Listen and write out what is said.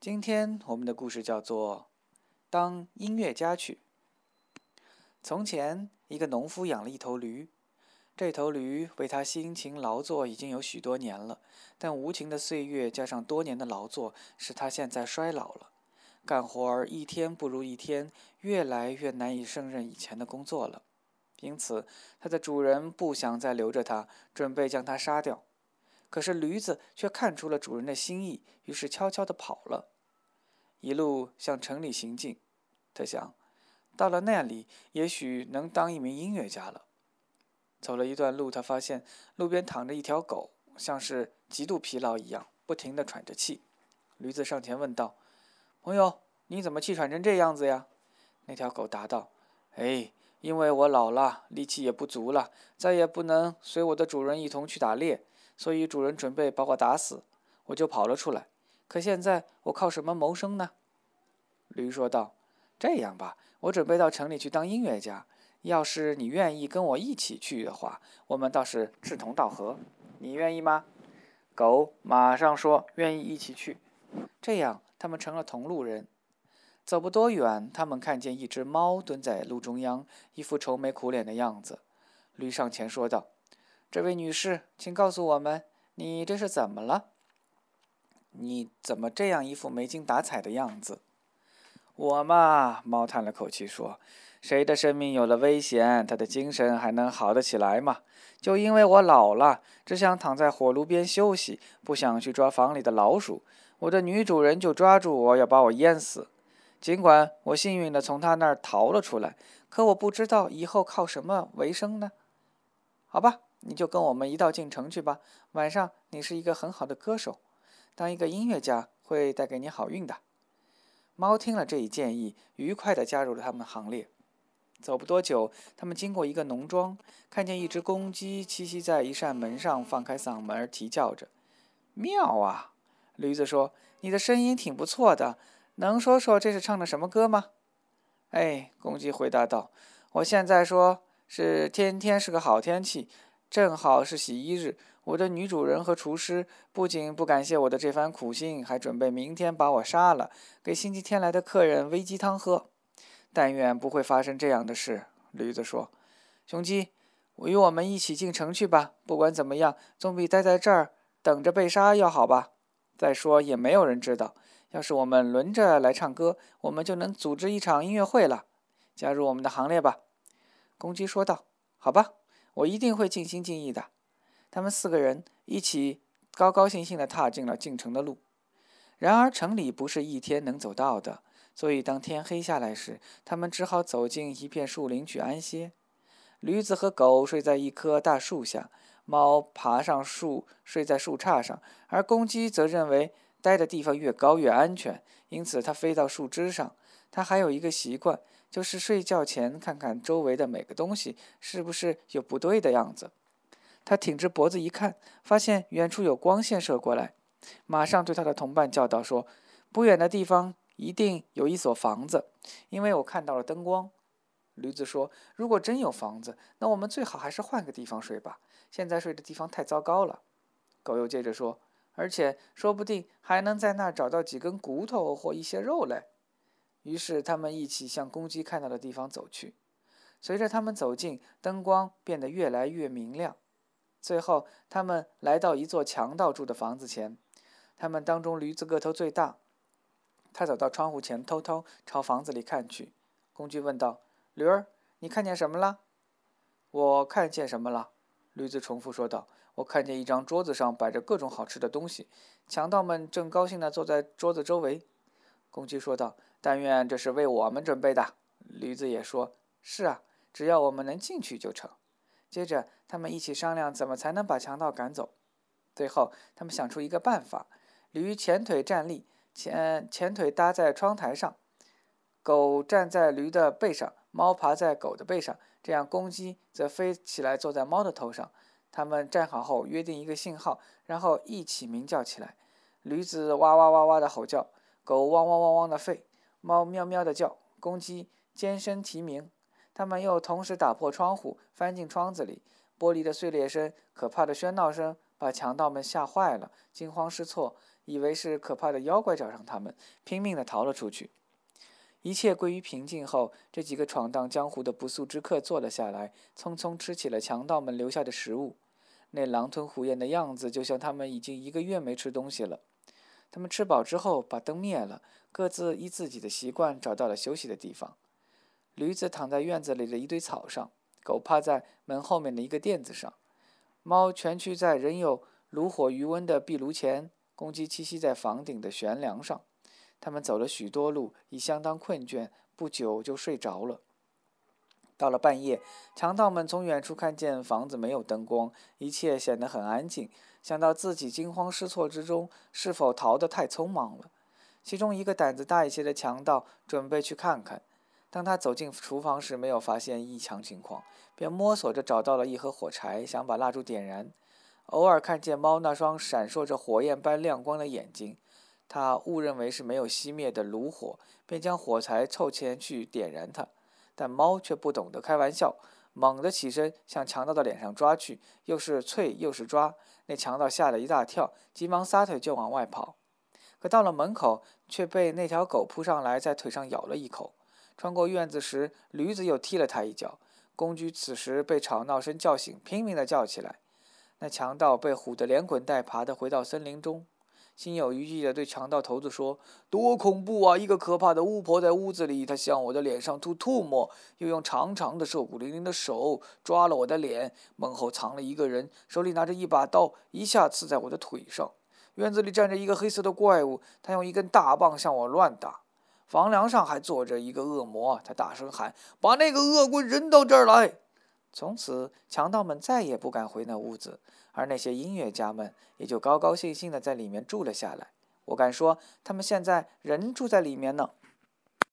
今天我们的故事叫做《当音乐家去》。从前，一个农夫养了一头驴，这头驴为他辛勤劳作已经有许多年了，但无情的岁月加上多年的劳作，使他现在衰老了，干活儿一天不如一天，越来越难以胜任以前的工作了。因此，它的主人不想再留着它，准备将它杀掉。可是驴子却看出了主人的心意，于是悄悄地跑了，一路向城里行进。他想，到了那里，也许能当一名音乐家了。走了一段路，他发现路边躺着一条狗，像是极度疲劳一样，不停地喘着气。驴子上前问道：“朋友，你怎么气喘成这样子呀？”那条狗答道：“哎，因为我老了，力气也不足了，再也不能随我的主人一同去打猎。”所以主人准备把我打死，我就跑了出来。可现在我靠什么谋生呢？驴说道：“这样吧，我准备到城里去当音乐家。要是你愿意跟我一起去的话，我们倒是志同道合。你愿意吗？”狗马上说：“愿意一起去。”这样，他们成了同路人。走不多远，他们看见一只猫蹲在路中央，一副愁眉苦脸的样子。驴上前说道。这位女士，请告诉我们，你这是怎么了？你怎么这样一副没精打采的样子？我嘛，猫叹了口气说：“谁的生命有了危险，他的精神还能好得起来吗？就因为我老了，只想躺在火炉边休息，不想去抓房里的老鼠，我的女主人就抓住我要把我淹死。尽管我幸运地从她那儿逃了出来，可我不知道以后靠什么为生呢？好吧。”你就跟我们一道进城去吧。晚上你是一个很好的歌手，当一个音乐家会带给你好运的。猫听了这一建议，愉快地加入了他们的行列。走不多久，他们经过一个农庄，看见一只公鸡栖息在一扇门上，放开嗓门啼叫着。妙啊！驴子说：“你的声音挺不错的，能说说这是唱的什么歌吗？”哎，公鸡回答道：“我现在说是天天是个好天气。”正好是洗衣日，我的女主人和厨师不仅不感谢我的这番苦心，还准备明天把我杀了，给星期天来的客人煨鸡汤喝。但愿不会发生这样的事，驴子说：“雄鸡，与我们一起进城去吧。不管怎么样，总比待在这儿等着被杀要好吧。再说也没有人知道，要是我们轮着来唱歌，我们就能组织一场音乐会了。加入我们的行列吧。”公鸡说道：“好吧。”我一定会尽心尽意的。他们四个人一起高高兴兴地踏进了进城的路。然而，城里不是一天能走到的，所以当天黑下来时，他们只好走进一片树林去安歇。驴子和狗睡在一棵大树下，猫爬上树睡在树杈上，而公鸡则认为待的地方越高越安全，因此它飞到树枝上。他还有一个习惯。就是睡觉前看看周围的每个东西是不是有不对的样子。他挺直脖子一看，发现远处有光线射过来，马上对他的同伴叫道：“说不远的地方一定有一所房子，因为我看到了灯光。”驴子说：“如果真有房子，那我们最好还是换个地方睡吧。现在睡的地方太糟糕了。”狗又接着说：“而且说不定还能在那儿找到几根骨头或一些肉类。”于是他们一起向公鸡看到的地方走去。随着他们走近，灯光变得越来越明亮。最后，他们来到一座强盗住的房子前。他们当中，驴子个头最大。他走到窗户前，偷偷朝房子里看去。公鸡问道：“驴儿，你看见什么了？”“我看见什么了？”驴子重复说道：“我看见一张桌子上摆着各种好吃的东西，强盗们正高兴地坐在桌子周围。”公鸡说道。但愿这是为我们准备的。驴子也说：“是啊，只要我们能进去就成。”接着，他们一起商量怎么才能把强盗赶走。最后，他们想出一个办法：驴前腿站立，前前腿搭在窗台上；狗站在驴的背上，猫爬在狗的背上，这样公鸡则飞起来坐在猫的头上。他们站好后，约定一个信号，然后一起鸣叫起来。驴子哇哇哇哇的吼叫，狗汪汪汪汪的吠。猫喵喵地叫，公鸡尖声啼鸣。他们又同时打破窗户，翻进窗子里。玻璃的碎裂声、可怕的喧闹声把强盗们吓坏了，惊慌失措，以为是可怕的妖怪找上他们，拼命地逃了出去。一切归于平静后，这几个闯荡江湖的不速之客坐了下来，匆匆吃起了强盗们留下的食物。那狼吞虎咽的样子，就像他们已经一个月没吃东西了。他们吃饱之后，把灯灭了，各自依自己的习惯找到了休息的地方。驴子躺在院子里的一堆草上，狗趴在门后面的一个垫子上，猫蜷曲在仍有炉火余温的壁炉前，公鸡栖息在房顶的悬梁上。他们走了许多路，已相当困倦，不久就睡着了。到了半夜，强盗们从远处看见房子没有灯光，一切显得很安静。想到自己惊慌失措之中是否逃得太匆忙了，其中一个胆子大一些的强盗准备去看看。当他走进厨房时，没有发现异常情况，便摸索着找到了一盒火柴，想把蜡烛点燃。偶尔看见猫那双闪烁着火焰般亮光的眼睛，他误认为是没有熄灭的炉火，便将火柴凑前去点燃它。但猫却不懂得开玩笑，猛地起身向强盗的脸上抓去，又是啐又是抓。那强盗吓了一大跳，急忙撒腿就往外跑。可到了门口，却被那条狗扑上来，在腿上咬了一口。穿过院子时，驴子又踢了他一脚。公鸡此时被吵闹声叫醒，拼命地叫起来。那强盗被唬得连滚带爬地回到森林中。心有余悸地对强盗头子说：“多恐怖啊！一个可怕的巫婆在屋子里，她向我的脸上吐唾沫，又用长长的、瘦骨嶙峋的手抓了我的脸。门后藏了一个人，手里拿着一把刀，一下刺在我的腿上。院子里站着一个黑色的怪物，他用一根大棒向我乱打。房梁上还坐着一个恶魔，他大声喊：‘把那个恶棍扔到这儿来！’从此，强盗们再也不敢回那屋子。”而那些音乐家们也就高高兴兴地在里面住了下来。我敢说，他们现在人住在里面呢。